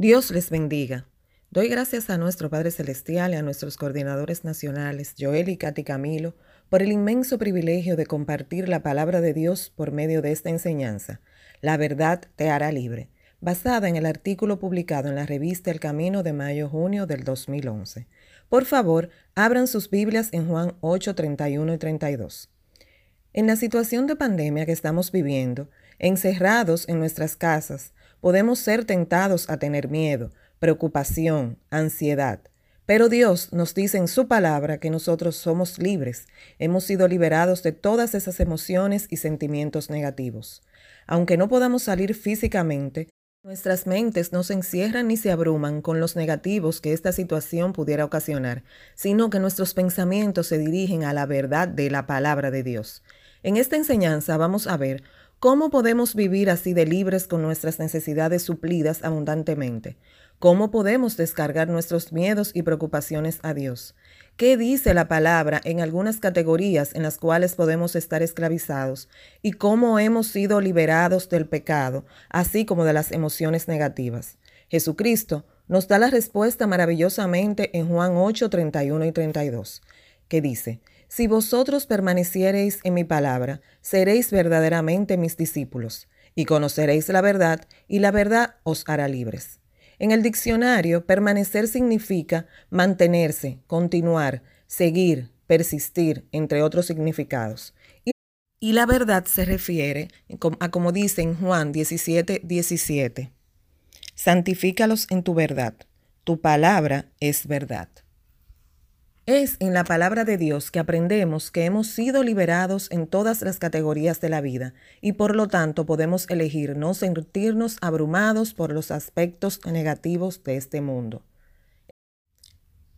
Dios les bendiga. Doy gracias a nuestro Padre Celestial y a nuestros coordinadores nacionales, Joel y Katy Camilo, por el inmenso privilegio de compartir la palabra de Dios por medio de esta enseñanza. La verdad te hará libre, basada en el artículo publicado en la revista El Camino de mayo-junio del 2011. Por favor, abran sus Biblias en Juan 8, 31 y 32. En la situación de pandemia que estamos viviendo, encerrados en nuestras casas, podemos ser tentados a tener miedo, preocupación, ansiedad. Pero Dios nos dice en su palabra que nosotros somos libres, hemos sido liberados de todas esas emociones y sentimientos negativos. Aunque no podamos salir físicamente, nuestras mentes no se encierran ni se abruman con los negativos que esta situación pudiera ocasionar, sino que nuestros pensamientos se dirigen a la verdad de la palabra de Dios. En esta enseñanza vamos a ver ¿Cómo podemos vivir así de libres con nuestras necesidades suplidas abundantemente? ¿Cómo podemos descargar nuestros miedos y preocupaciones a Dios? ¿Qué dice la palabra en algunas categorías en las cuales podemos estar esclavizados? ¿Y cómo hemos sido liberados del pecado, así como de las emociones negativas? Jesucristo nos da la respuesta maravillosamente en Juan 8, 31 y 32, que dice, si vosotros permaneciereis en mi palabra, seréis verdaderamente mis discípulos, y conoceréis la verdad, y la verdad os hará libres. En el diccionario, permanecer significa mantenerse, continuar, seguir, persistir, entre otros significados. Y, la verdad se refiere a como dice en Juan 17, 17. Santifícalos en tu verdad. Tu palabra es verdad. Es en la palabra de Dios que aprendemos que hemos sido liberados en todas las categorías de la vida y por lo tanto podemos elegir no sentirnos abrumados por los aspectos negativos de este mundo.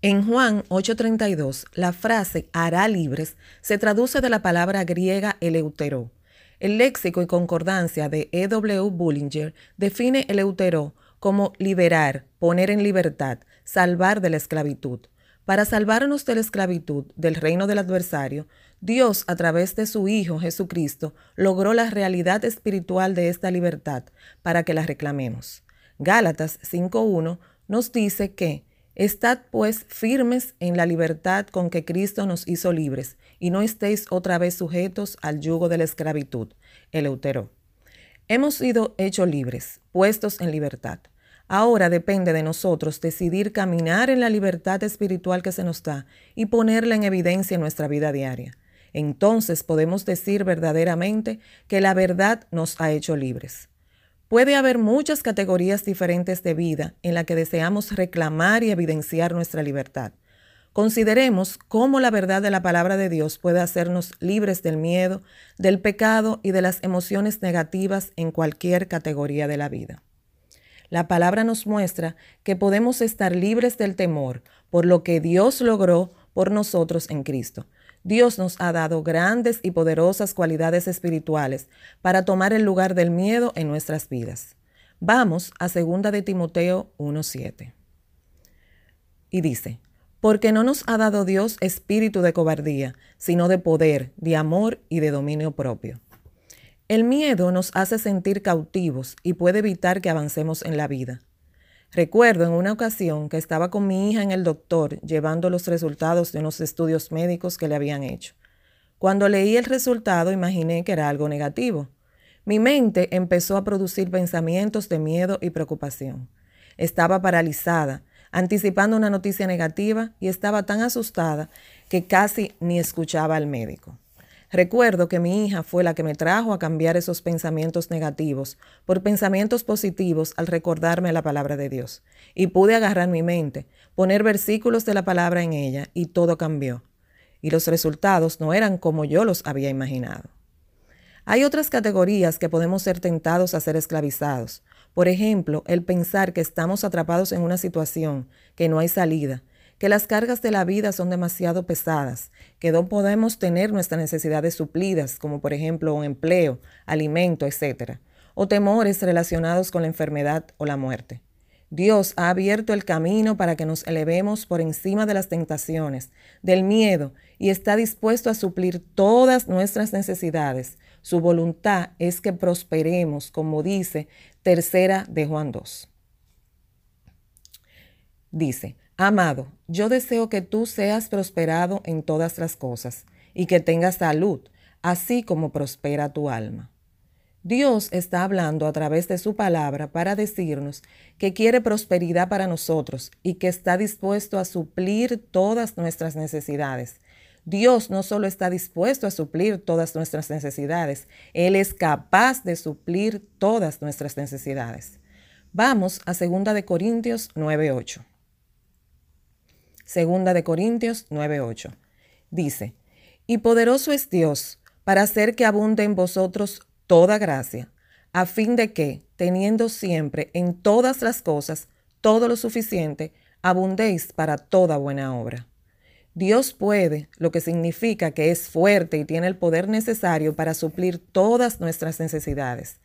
En Juan 8:32, la frase hará libres se traduce de la palabra griega eleutero. El léxico y concordancia de E.W. Bullinger define eleutero como liberar, poner en libertad, salvar de la esclavitud. Para salvarnos de la esclavitud del reino del adversario, Dios, a través de su Hijo Jesucristo, logró la realidad espiritual de esta libertad para que la reclamemos. Gálatas 5.1 nos dice que, Estad pues firmes en la libertad con que Cristo nos hizo libres, y no estéis otra vez sujetos al yugo de la esclavitud. Eleutero. Hemos sido hechos libres, puestos en libertad. Ahora depende de nosotros decidir caminar en la libertad espiritual que se nos da y ponerla en evidencia en nuestra vida diaria. Entonces podemos decir verdaderamente que la verdad nos ha hecho libres. Puede haber muchas categorías diferentes de vida en la que deseamos reclamar y evidenciar nuestra libertad. Consideremos cómo la verdad de la palabra de Dios puede hacernos libres del miedo, del pecado y de las emociones negativas en cualquier categoría de la vida. La palabra nos muestra que podemos estar libres del temor por lo que Dios logró por nosotros en Cristo. Dios nos ha dado grandes y poderosas cualidades espirituales para tomar el lugar del miedo en nuestras vidas. Vamos a 2 de Timoteo 1:7. Y dice, porque no nos ha dado Dios espíritu de cobardía, sino de poder, de amor y de dominio propio. El miedo nos hace sentir cautivos y puede evitar que avancemos en la vida. Recuerdo en una ocasión que estaba con mi hija en el doctor llevando los resultados de unos estudios médicos que le habían hecho. Cuando leí el resultado imaginé que era algo negativo. Mi mente empezó a producir pensamientos de miedo y preocupación. Estaba paralizada, anticipando una noticia negativa y estaba tan asustada que casi ni escuchaba al médico. Recuerdo que mi hija fue la que me trajo a cambiar esos pensamientos negativos por pensamientos positivos al recordarme la palabra de Dios. Y pude agarrar mi mente, poner versículos de la palabra en ella y todo cambió. Y los resultados no eran como yo los había imaginado. Hay otras categorías que podemos ser tentados a ser esclavizados. Por ejemplo, el pensar que estamos atrapados en una situación, que no hay salida, que las cargas de la vida son demasiado pesadas, que no podemos tener nuestras necesidades suplidas, como por ejemplo un empleo, alimento, etc., o temores relacionados con la enfermedad o la muerte. Dios ha abierto el camino para que nos elevemos por encima de las tentaciones, del miedo, y está dispuesto a suplir todas nuestras necesidades. Su voluntad es que prosperemos, como dice tercera de Juan 2. Dice, Amado, yo deseo que tú seas prosperado en todas las cosas y que tengas salud, así como prospera tu alma. Dios está hablando a través de su palabra para decirnos que quiere prosperidad para nosotros y que está dispuesto a suplir todas nuestras necesidades. Dios no solo está dispuesto a suplir todas nuestras necesidades, Él es capaz de suplir todas nuestras necesidades. Vamos a 2 de Corintios 9:8. Segunda de Corintios 9:8. Dice, "Y poderoso es Dios para hacer que abunde en vosotros toda gracia, a fin de que, teniendo siempre en todas las cosas todo lo suficiente, abundéis para toda buena obra. Dios puede, lo que significa que es fuerte y tiene el poder necesario para suplir todas nuestras necesidades.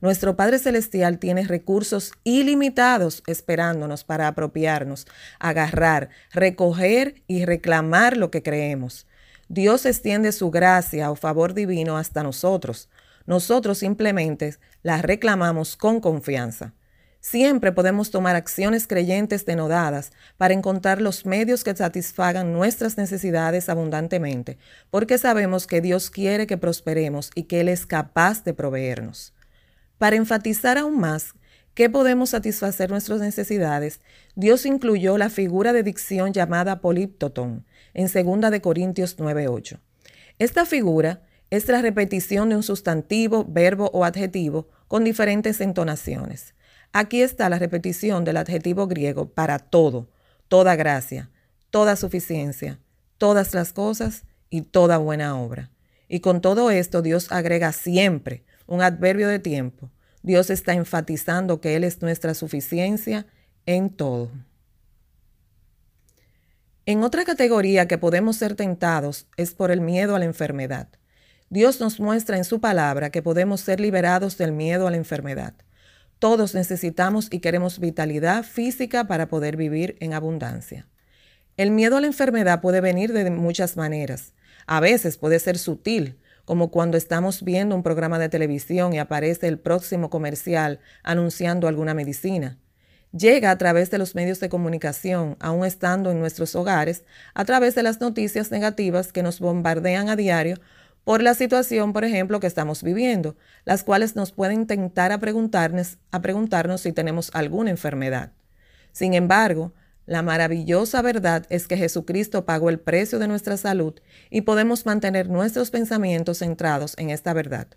Nuestro Padre Celestial tiene recursos ilimitados esperándonos para apropiarnos, agarrar, recoger y reclamar lo que creemos. Dios extiende su gracia o favor divino hasta nosotros. Nosotros simplemente las reclamamos con confianza. Siempre podemos tomar acciones creyentes denodadas para encontrar los medios que satisfagan nuestras necesidades abundantemente, porque sabemos que Dios quiere que prosperemos y que Él es capaz de proveernos. Para enfatizar aún más que podemos satisfacer nuestras necesidades, Dios incluyó la figura de dicción llamada poliptotón en 2 de Corintios 9:8. Esta figura es la repetición de un sustantivo, verbo o adjetivo con diferentes entonaciones. Aquí está la repetición del adjetivo griego para todo, toda gracia, toda suficiencia, todas las cosas y toda buena obra. Y con todo esto Dios agrega siempre un adverbio de tiempo. Dios está enfatizando que Él es nuestra suficiencia en todo. En otra categoría que podemos ser tentados es por el miedo a la enfermedad. Dios nos muestra en su palabra que podemos ser liberados del miedo a la enfermedad. Todos necesitamos y queremos vitalidad física para poder vivir en abundancia. El miedo a la enfermedad puede venir de muchas maneras. A veces puede ser sutil, como cuando estamos viendo un programa de televisión y aparece el próximo comercial anunciando alguna medicina. Llega a través de los medios de comunicación, aún estando en nuestros hogares, a través de las noticias negativas que nos bombardean a diario por la situación, por ejemplo, que estamos viviendo, las cuales nos pueden tentar a preguntarnos, a preguntarnos si tenemos alguna enfermedad. Sin embargo, la maravillosa verdad es que Jesucristo pagó el precio de nuestra salud y podemos mantener nuestros pensamientos centrados en esta verdad,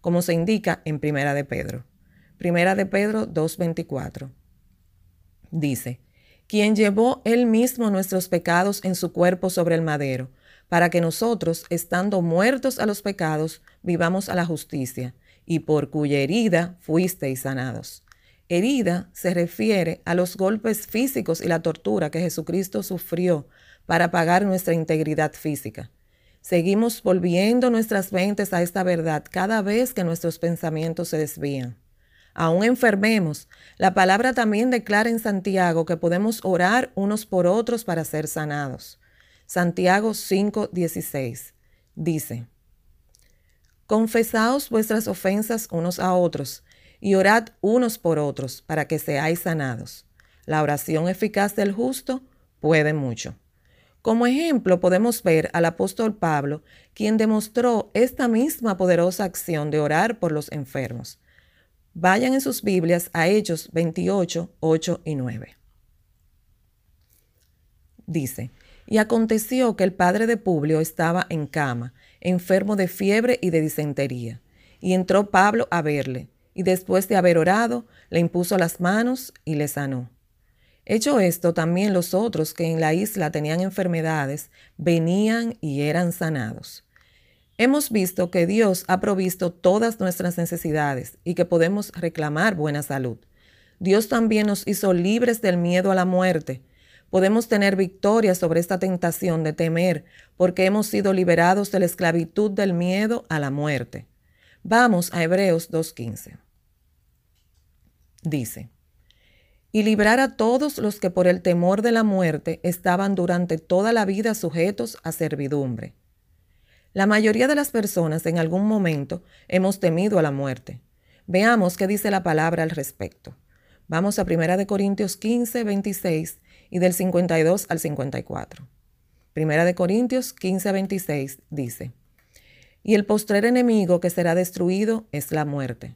como se indica en Primera de Pedro. Primera de Pedro 2.24. Dice, quien llevó él mismo nuestros pecados en su cuerpo sobre el madero, para que nosotros, estando muertos a los pecados, vivamos a la justicia, y por cuya herida fuisteis sanados. Herida se refiere a los golpes físicos y la tortura que Jesucristo sufrió para pagar nuestra integridad física. Seguimos volviendo nuestras mentes a esta verdad cada vez que nuestros pensamientos se desvían. Aún enfermemos, la palabra también declara en Santiago que podemos orar unos por otros para ser sanados. Santiago 5:16 dice, Confesaos vuestras ofensas unos a otros y orad unos por otros para que seáis sanados. La oración eficaz del justo puede mucho. Como ejemplo podemos ver al apóstol Pablo, quien demostró esta misma poderosa acción de orar por los enfermos. Vayan en sus Biblias a Hechos 28, 8 y 9. Dice, y aconteció que el padre de Publio estaba en cama, enfermo de fiebre y de disentería. Y entró Pablo a verle, y después de haber orado, le impuso las manos y le sanó. Hecho esto, también los otros que en la isla tenían enfermedades venían y eran sanados. Hemos visto que Dios ha provisto todas nuestras necesidades y que podemos reclamar buena salud. Dios también nos hizo libres del miedo a la muerte podemos tener victoria sobre esta tentación de temer porque hemos sido liberados de la esclavitud del miedo a la muerte. Vamos a Hebreos 2.15. Dice, y librar a todos los que por el temor de la muerte estaban durante toda la vida sujetos a servidumbre. La mayoría de las personas en algún momento hemos temido a la muerte. Veamos qué dice la palabra al respecto. Vamos a 1 Corintios 15, 26 y del 52 al 54. Primera de Corintios 15 a 26 dice, y el postrer enemigo que será destruido es la muerte.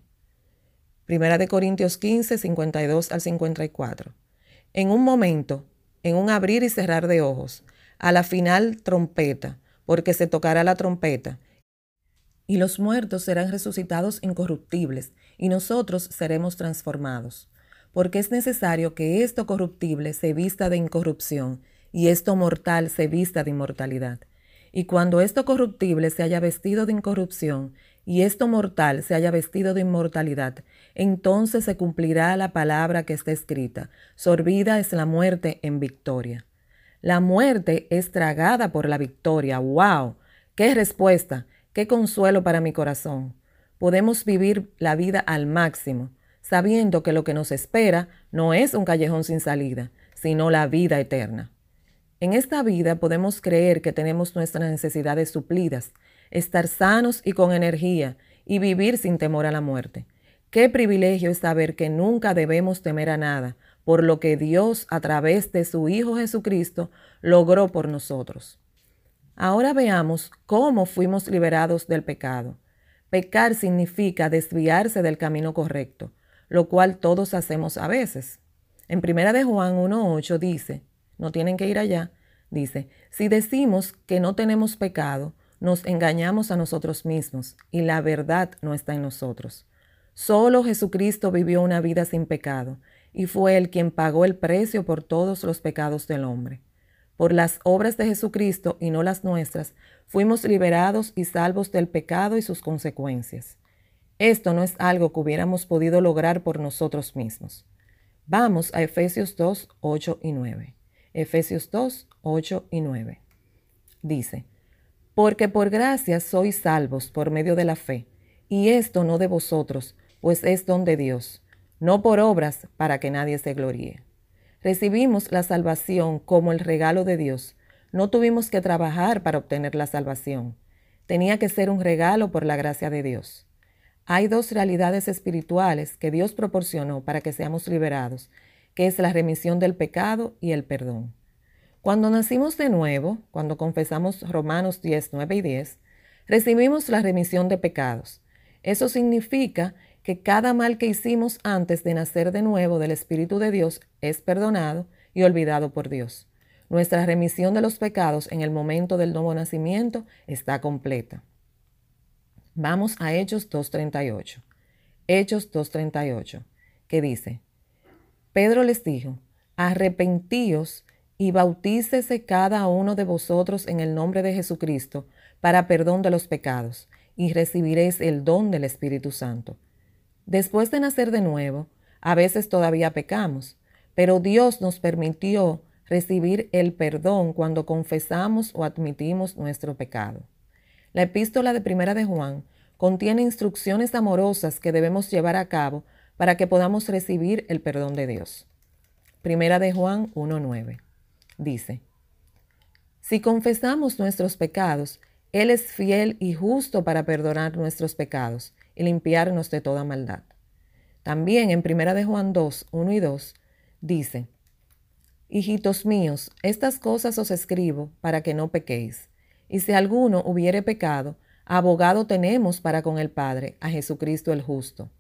Primera de Corintios 15, 52 al 54. En un momento, en un abrir y cerrar de ojos, a la final trompeta, porque se tocará la trompeta, y los muertos serán resucitados incorruptibles, y nosotros seremos transformados, porque es necesario que esto corruptible se vista de incorrupción, y esto mortal se vista de inmortalidad. Y cuando esto corruptible se haya vestido de incorrupción, y esto mortal se haya vestido de inmortalidad, entonces se cumplirá la palabra que está escrita, sorbida es la muerte en victoria. La muerte es tragada por la victoria. ¡Wow! ¡Qué respuesta! ¡Qué consuelo para mi corazón! Podemos vivir la vida al máximo, sabiendo que lo que nos espera no es un callejón sin salida, sino la vida eterna. En esta vida podemos creer que tenemos nuestras necesidades suplidas, estar sanos y con energía y vivir sin temor a la muerte. Qué privilegio es saber que nunca debemos temer a nada, por lo que Dios a través de su Hijo Jesucristo logró por nosotros. Ahora veamos cómo fuimos liberados del pecado. Pecar significa desviarse del camino correcto, lo cual todos hacemos a veces. En primera de Juan 1.8 dice, no tienen que ir allá, dice, si decimos que no tenemos pecado, nos engañamos a nosotros mismos y la verdad no está en nosotros. Solo Jesucristo vivió una vida sin pecado y fue Él quien pagó el precio por todos los pecados del hombre. Por las obras de Jesucristo y no las nuestras, fuimos liberados y salvos del pecado y sus consecuencias. Esto no es algo que hubiéramos podido lograr por nosotros mismos. Vamos a Efesios 2, 8 y 9. Efesios 2, 8 y 9. Dice, Porque por gracia sois salvos por medio de la fe, y esto no de vosotros, pues es don de Dios, no por obras para que nadie se gloríe. Recibimos la salvación como el regalo de Dios. No tuvimos que trabajar para obtener la salvación. Tenía que ser un regalo por la gracia de Dios. Hay dos realidades espirituales que Dios proporcionó para que seamos liberados, que es la remisión del pecado y el perdón. Cuando nacimos de nuevo, cuando confesamos Romanos 10, 9 y 10, recibimos la remisión de pecados. Eso significa que cada mal que hicimos antes de nacer de nuevo del Espíritu de Dios es perdonado y olvidado por Dios. Nuestra remisión de los pecados en el momento del nuevo nacimiento está completa. Vamos a Hechos 2.38. Hechos 2.38, que dice, Pedro les dijo, arrepentíos y bautícese cada uno de vosotros en el nombre de Jesucristo para perdón de los pecados, y recibiréis el don del Espíritu Santo. Después de nacer de nuevo, a veces todavía pecamos, pero Dios nos permitió recibir el perdón cuando confesamos o admitimos nuestro pecado. La epístola de Primera de Juan contiene instrucciones amorosas que debemos llevar a cabo para que podamos recibir el perdón de Dios. Primera de Juan 1.9 dice, Si confesamos nuestros pecados, Él es fiel y justo para perdonar nuestros pecados y limpiarnos de toda maldad. También en Primera de Juan 2, 1 y 2 dice, Hijitos míos, estas cosas os escribo para que no pequéis. Y si alguno hubiere pecado, abogado tenemos para con el Padre, a Jesucristo el justo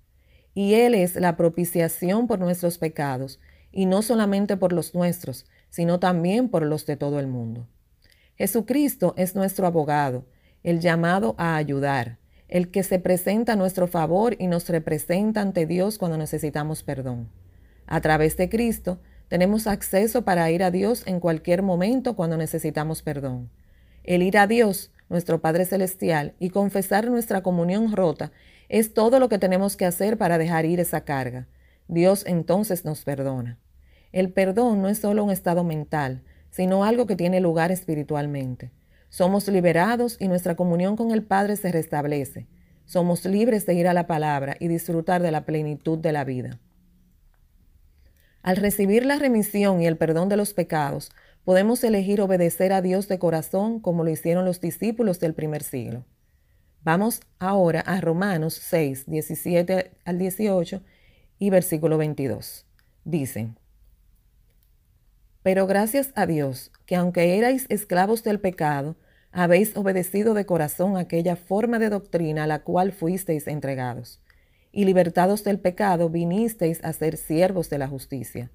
y Él es la propiciación por nuestros pecados, y no solamente por los nuestros, sino también por los de todo el mundo. Jesucristo es nuestro abogado, el llamado a ayudar, el que se presenta a nuestro favor y nos representa ante Dios cuando necesitamos perdón. A través de Cristo tenemos acceso para ir a Dios en cualquier momento cuando necesitamos perdón. El ir a Dios, nuestro Padre Celestial, y confesar nuestra comunión rota es todo lo que tenemos que hacer para dejar ir esa carga. Dios entonces nos perdona. El perdón no es solo un estado mental, sino algo que tiene lugar espiritualmente. Somos liberados y nuestra comunión con el Padre se restablece. Somos libres de ir a la palabra y disfrutar de la plenitud de la vida. Al recibir la remisión y el perdón de los pecados, podemos elegir obedecer a Dios de corazón como lo hicieron los discípulos del primer siglo. Vamos ahora a Romanos 6, 17 al 18 y versículo 22. Dice, Pero gracias a Dios, que aunque erais esclavos del pecado, habéis obedecido de corazón aquella forma de doctrina a la cual fuisteis entregados, y libertados del pecado vinisteis a ser siervos de la justicia.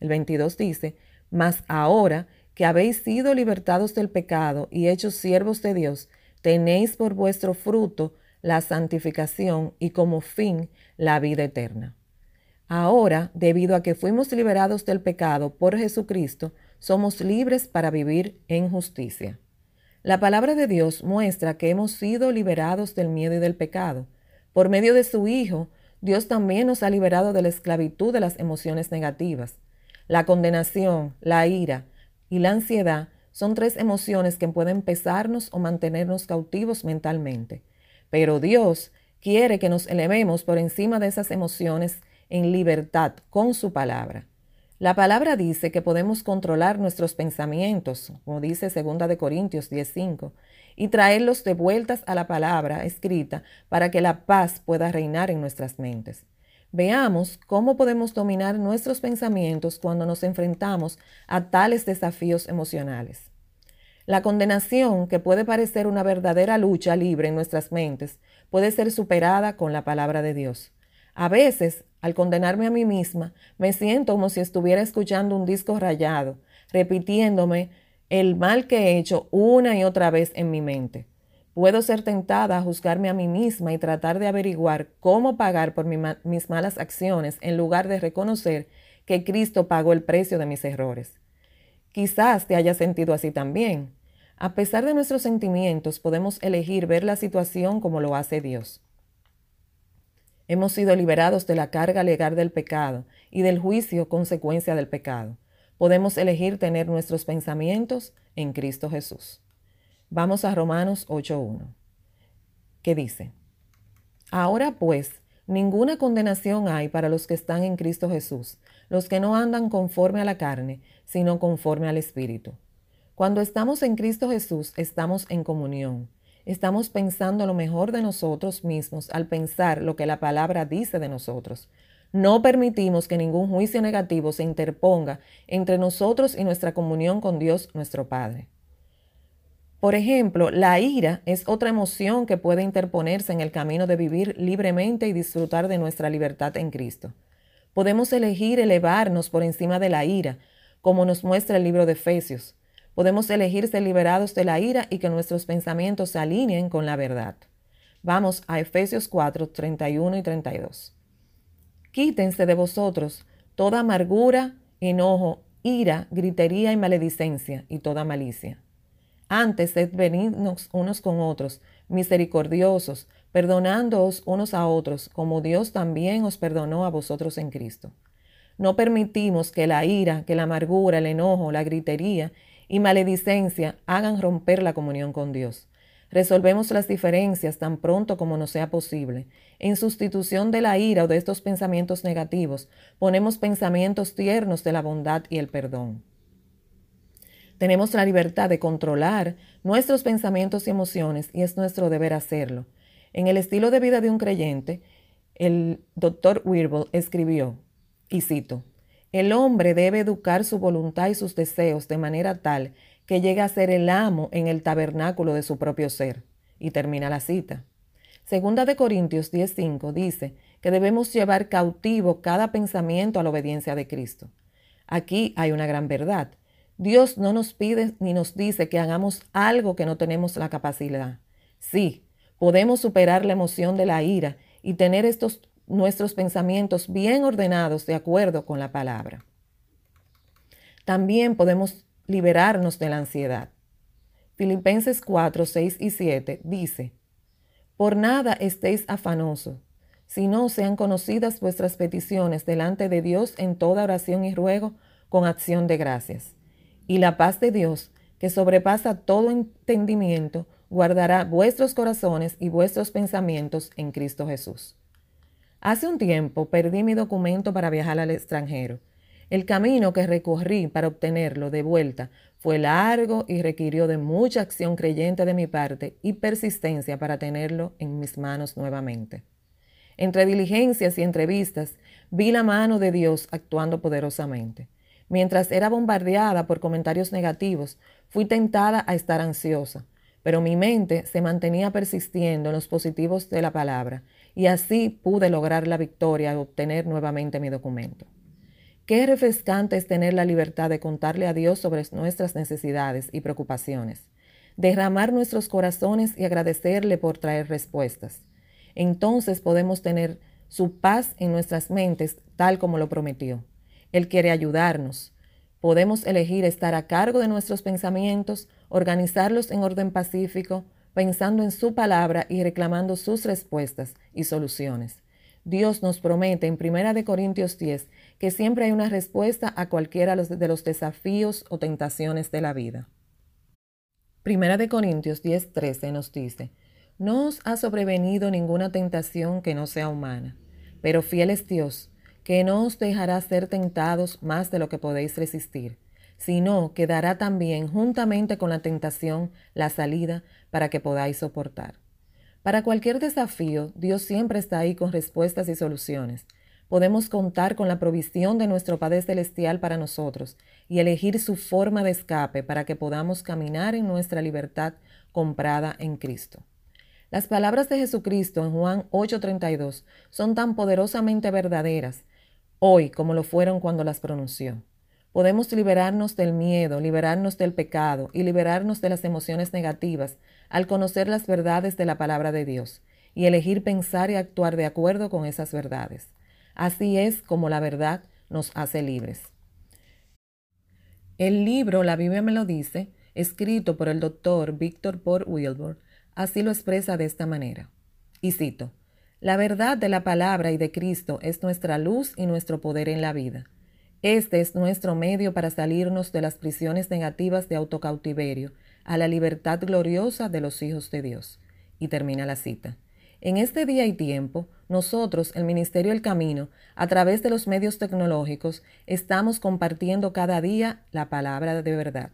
El 22 dice, Mas ahora que habéis sido libertados del pecado y hechos siervos de Dios, tenéis por vuestro fruto la santificación y como fin la vida eterna. Ahora, debido a que fuimos liberados del pecado por Jesucristo, somos libres para vivir en justicia. La palabra de Dios muestra que hemos sido liberados del miedo y del pecado. Por medio de su Hijo, Dios también nos ha liberado de la esclavitud de las emociones negativas. La condenación, la ira y la ansiedad son tres emociones que pueden pesarnos o mantenernos cautivos mentalmente. Pero Dios quiere que nos elevemos por encima de esas emociones en libertad con su palabra. La palabra dice que podemos controlar nuestros pensamientos, como dice 2 de Corintios 10:5, y traerlos de vueltas a la palabra escrita para que la paz pueda reinar en nuestras mentes. Veamos cómo podemos dominar nuestros pensamientos cuando nos enfrentamos a tales desafíos emocionales. La condenación, que puede parecer una verdadera lucha libre en nuestras mentes, puede ser superada con la palabra de Dios. A veces, al condenarme a mí misma, me siento como si estuviera escuchando un disco rayado, repitiéndome el mal que he hecho una y otra vez en mi mente. Puedo ser tentada a juzgarme a mí misma y tratar de averiguar cómo pagar por mis malas acciones en lugar de reconocer que Cristo pagó el precio de mis errores. Quizás te hayas sentido así también. A pesar de nuestros sentimientos, podemos elegir ver la situación como lo hace Dios. Hemos sido liberados de la carga legal del pecado y del juicio consecuencia del pecado. Podemos elegir tener nuestros pensamientos en Cristo Jesús. Vamos a Romanos 8.1, que dice, Ahora pues, ninguna condenación hay para los que están en Cristo Jesús, los que no andan conforme a la carne, sino conforme al Espíritu. Cuando estamos en Cristo Jesús, estamos en comunión estamos pensando lo mejor de nosotros mismos al pensar lo que la palabra dice de nosotros. No permitimos que ningún juicio negativo se interponga entre nosotros y nuestra comunión con Dios nuestro Padre. Por ejemplo, la ira es otra emoción que puede interponerse en el camino de vivir libremente y disfrutar de nuestra libertad en Cristo. Podemos elegir elevarnos por encima de la ira, como nos muestra el libro de Efesios. Podemos elegir ser liberados de la ira y que nuestros pensamientos se alineen con la verdad. Vamos a Efesios 4, 31 y 32. Quítense de vosotros toda amargura, enojo, ira, gritería y maledicencia y toda malicia. Antes sed benignos unos con otros, misericordiosos, perdonándoos unos a otros, como Dios también os perdonó a vosotros en Cristo. No permitimos que la ira, que la amargura, el enojo, la gritería y maledicencia hagan romper la comunión con Dios. Resolvemos las diferencias tan pronto como nos sea posible. En sustitución de la ira o de estos pensamientos negativos, ponemos pensamientos tiernos de la bondad y el perdón. Tenemos la libertad de controlar nuestros pensamientos y emociones y es nuestro deber hacerlo. En el estilo de vida de un creyente, el doctor Wirbel escribió, y cito, el hombre debe educar su voluntad y sus deseos de manera tal que llegue a ser el amo en el tabernáculo de su propio ser. Y termina la cita. Segunda de Corintios 10:5 dice que debemos llevar cautivo cada pensamiento a la obediencia de Cristo. Aquí hay una gran verdad. Dios no nos pide ni nos dice que hagamos algo que no tenemos la capacidad. Sí, podemos superar la emoción de la ira y tener estos nuestros pensamientos bien ordenados de acuerdo con la palabra. También podemos liberarnos de la ansiedad. Filipenses 4, 6 y 7 dice, Por nada estéis afanosos, sino sean conocidas vuestras peticiones delante de Dios en toda oración y ruego con acción de gracias. Y la paz de Dios, que sobrepasa todo entendimiento, guardará vuestros corazones y vuestros pensamientos en Cristo Jesús. Hace un tiempo perdí mi documento para viajar al extranjero. El camino que recorrí para obtenerlo de vuelta fue largo y requirió de mucha acción creyente de mi parte y persistencia para tenerlo en mis manos nuevamente. Entre diligencias y entrevistas vi la mano de Dios actuando poderosamente. Mientras era bombardeada por comentarios negativos, fui tentada a estar ansiosa, pero mi mente se mantenía persistiendo en los positivos de la palabra y así pude lograr la victoria y obtener nuevamente mi documento. Qué refrescante es tener la libertad de contarle a Dios sobre nuestras necesidades y preocupaciones, derramar nuestros corazones y agradecerle por traer respuestas. Entonces podemos tener su paz en nuestras mentes tal como lo prometió. Él quiere ayudarnos. Podemos elegir estar a cargo de nuestros pensamientos, organizarlos en orden pacífico, pensando en su palabra y reclamando sus respuestas y soluciones. Dios nos promete en 1 Corintios 10 que siempre hay una respuesta a cualquiera de los desafíos o tentaciones de la vida. 1 Corintios 10:13 nos dice, No os ha sobrevenido ninguna tentación que no sea humana, pero fiel es Dios, que no os dejará ser tentados más de lo que podéis resistir, sino que dará también juntamente con la tentación la salida para que podáis soportar. Para cualquier desafío, Dios siempre está ahí con respuestas y soluciones. Podemos contar con la provisión de nuestro Padre Celestial para nosotros y elegir su forma de escape para que podamos caminar en nuestra libertad comprada en Cristo. Las palabras de Jesucristo en Juan 8:32 son tan poderosamente verdaderas hoy como lo fueron cuando las pronunció. Podemos liberarnos del miedo, liberarnos del pecado y liberarnos de las emociones negativas al conocer las verdades de la palabra de Dios y elegir pensar y actuar de acuerdo con esas verdades. Así es como la verdad nos hace libres. El libro La Biblia me lo dice, escrito por el doctor Víctor Port Wilbur, así lo expresa de esta manera. Y cito, la verdad de la palabra y de Cristo es nuestra luz y nuestro poder en la vida. Este es nuestro medio para salirnos de las prisiones negativas de autocautiverio a la libertad gloriosa de los hijos de Dios. Y termina la cita. En este día y tiempo, nosotros, el Ministerio El Camino, a través de los medios tecnológicos, estamos compartiendo cada día la palabra de verdad.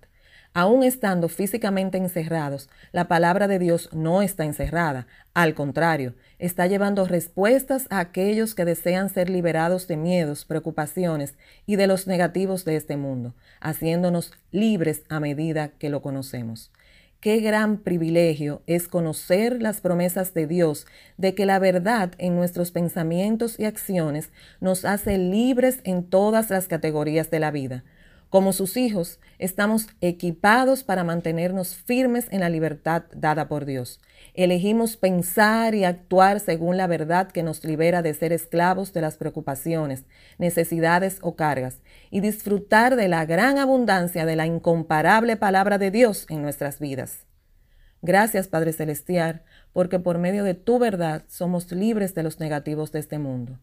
Aún estando físicamente encerrados, la palabra de Dios no está encerrada. Al contrario, está llevando respuestas a aquellos que desean ser liberados de miedos, preocupaciones y de los negativos de este mundo, haciéndonos libres a medida que lo conocemos. Qué gran privilegio es conocer las promesas de Dios de que la verdad en nuestros pensamientos y acciones nos hace libres en todas las categorías de la vida como sus hijos, estamos equipados para mantenernos firmes en la libertad dada por Dios. Elegimos pensar y actuar según la verdad que nos libera de ser esclavos de las preocupaciones, necesidades o cargas, y disfrutar de la gran abundancia de la incomparable palabra de Dios en nuestras vidas. Gracias, Padre Celestial, porque por medio de tu verdad somos libres de los negativos de este mundo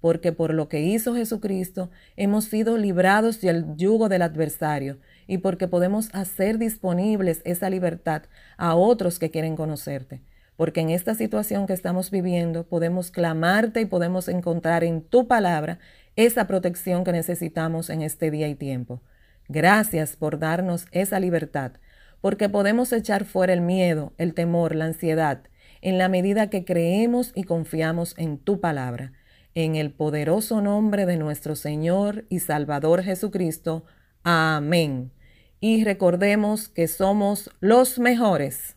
porque por lo que hizo Jesucristo hemos sido librados del yugo del adversario y porque podemos hacer disponibles esa libertad a otros que quieren conocerte. Porque en esta situación que estamos viviendo podemos clamarte y podemos encontrar en tu palabra esa protección que necesitamos en este día y tiempo. Gracias por darnos esa libertad, porque podemos echar fuera el miedo, el temor, la ansiedad, en la medida que creemos y confiamos en tu palabra en el poderoso nombre de nuestro Señor y Salvador Jesucristo. Amén. Y recordemos que somos los mejores.